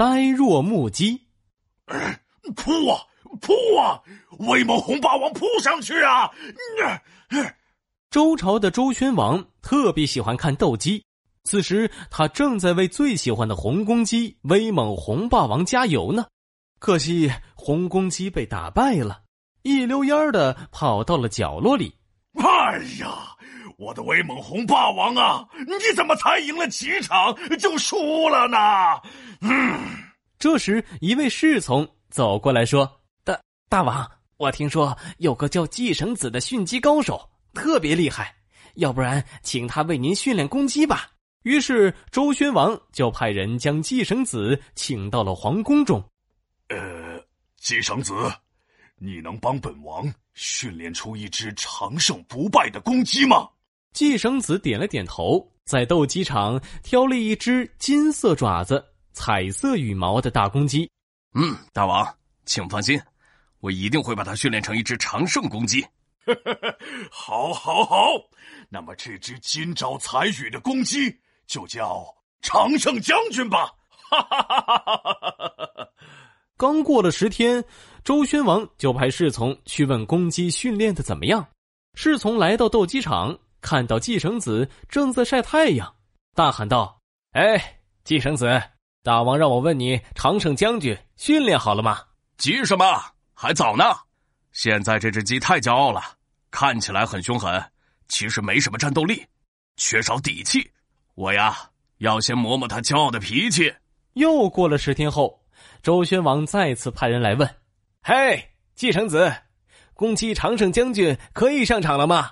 呆若木鸡。扑啊扑啊！威猛红霸王扑上去啊！周朝的周宣王特别喜欢看斗鸡，此时他正在为最喜欢的红公鸡威猛红霸王加油呢。可惜红公鸡被打败了，一溜烟的跑到了角落里。哎呀，我的威猛红霸王啊！你怎么才赢了几场就输了呢？嗯。这时，一位侍从走过来说：“大大王，我听说有个叫季绳子的驯鸡高手，特别厉害，要不然请他为您训练公鸡吧。”于是，周宣王就派人将季绳子请到了皇宫中。呃，季绳子，你能帮本王训练出一只长胜不败的公鸡吗？季生子点了点头，在斗鸡场挑了一只金色爪子。彩色羽毛的大公鸡，嗯，大王，请放心，我一定会把它训练成一只长胜公鸡。好，好，好，那么这只金爪彩羽的公鸡就叫长胜将军吧。哈哈哈哈哈！刚过了十天，周宣王就派侍从去问公鸡训练的怎么样。侍从来到斗鸡场，看到季承子正在晒太阳，大喊道：“哎，季承子！”大王让我问你，长胜将军训练好了吗？急什么？还早呢。现在这只鸡太骄傲了，看起来很凶狠，其实没什么战斗力，缺少底气。我呀，要先磨磨他骄傲的脾气。又过了十天后，周宣王再次派人来问：“嘿，季承子，公鸡长胜将军可以上场了吗？”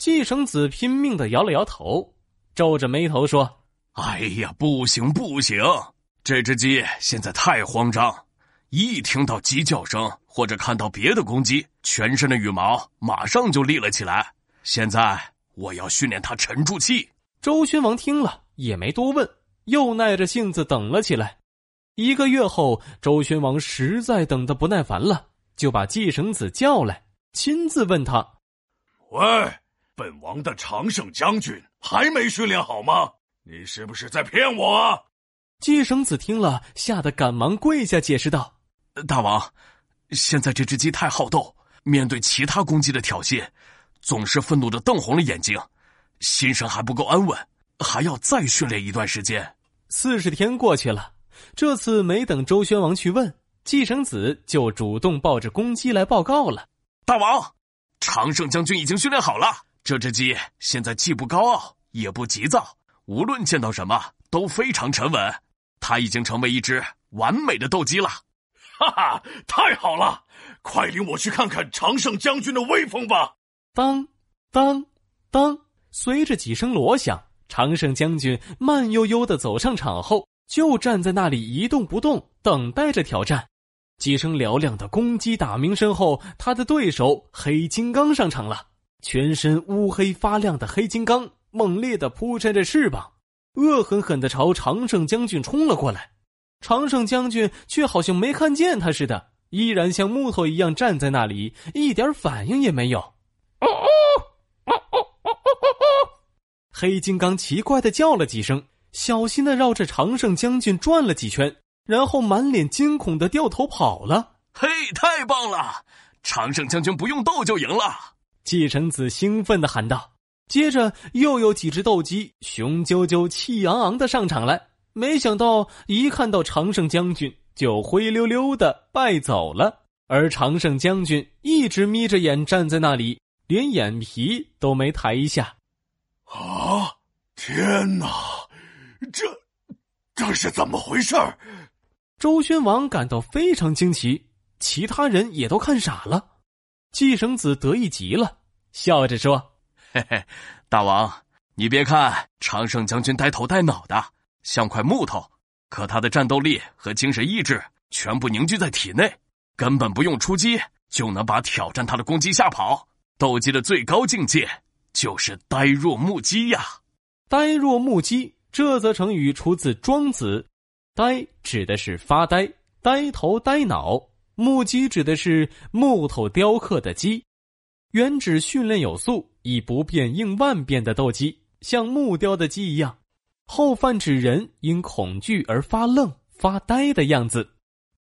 季绳子拼命的摇了摇头，皱着眉头说：“哎呀，不行，不行。”这只鸡现在太慌张，一听到鸡叫声或者看到别的公鸡，全身的羽毛马上就立了起来。现在我要训练它沉住气。周宣王听了也没多问，又耐着性子等了起来。一个月后，周宣王实在等得不耐烦了，就把季绳子叫来，亲自问他：“喂，本王的常胜将军还没训练好吗？你是不是在骗我啊？”季绳子听了，吓得赶忙跪下解释道：“大王，现在这只鸡太好斗，面对其他公鸡的挑衅，总是愤怒的瞪红了眼睛，心神还不够安稳，还要再训练一段时间。”四十天过去了，这次没等周宣王去问，季绳子就主动抱着公鸡来报告了：“大王，长胜将军已经训练好了，这只鸡现在既不高傲，也不急躁，无论见到什么都非常沉稳。”它已经成为一只完美的斗鸡了，哈哈，太好了！快领我去看看常胜将军的威风吧！当当当，随着几声锣响，常胜将军慢悠悠的走上场后，就站在那里一动不动，等待着挑战。几声嘹亮的公鸡打鸣声后，他的对手黑金刚上场了。全身乌黑发亮的黑金刚，猛烈的扑扇着翅膀。恶狠狠的朝常胜将军冲了过来，常胜将军却好像没看见他似的，依然像木头一样站在那里，一点反应也没有。哦哦哦哦哦哦黑金刚奇怪的叫了几声，小心的绕着常胜将军转了几圈，然后满脸惊恐的掉头跑了。嘿，太棒了！常胜将军不用斗就赢了！季承子兴奋的喊道。接着又有几只斗鸡雄赳赳、气昂昂的上场来，没想到一看到常胜将军就灰溜溜的败走了。而常胜将军一直眯着眼站在那里，连眼皮都没抬一下。啊！天哪，这这是怎么回事？周宣王感到非常惊奇，其他人也都看傻了。季承子得意极了，笑着说。嘿嘿，大王，你别看常胜将军呆头呆脑的，像块木头，可他的战斗力和精神意志全部凝聚在体内，根本不用出击就能把挑战他的攻击吓跑。斗鸡的最高境界就是呆若木鸡呀！呆若木鸡，这则成语出自《庄子》，呆指的是发呆、呆头呆脑，木鸡指的是木头雕刻的鸡。原指训练有素、以不变应万变的斗鸡，像木雕的鸡一样；后泛指人因恐惧而发愣、发呆的样子。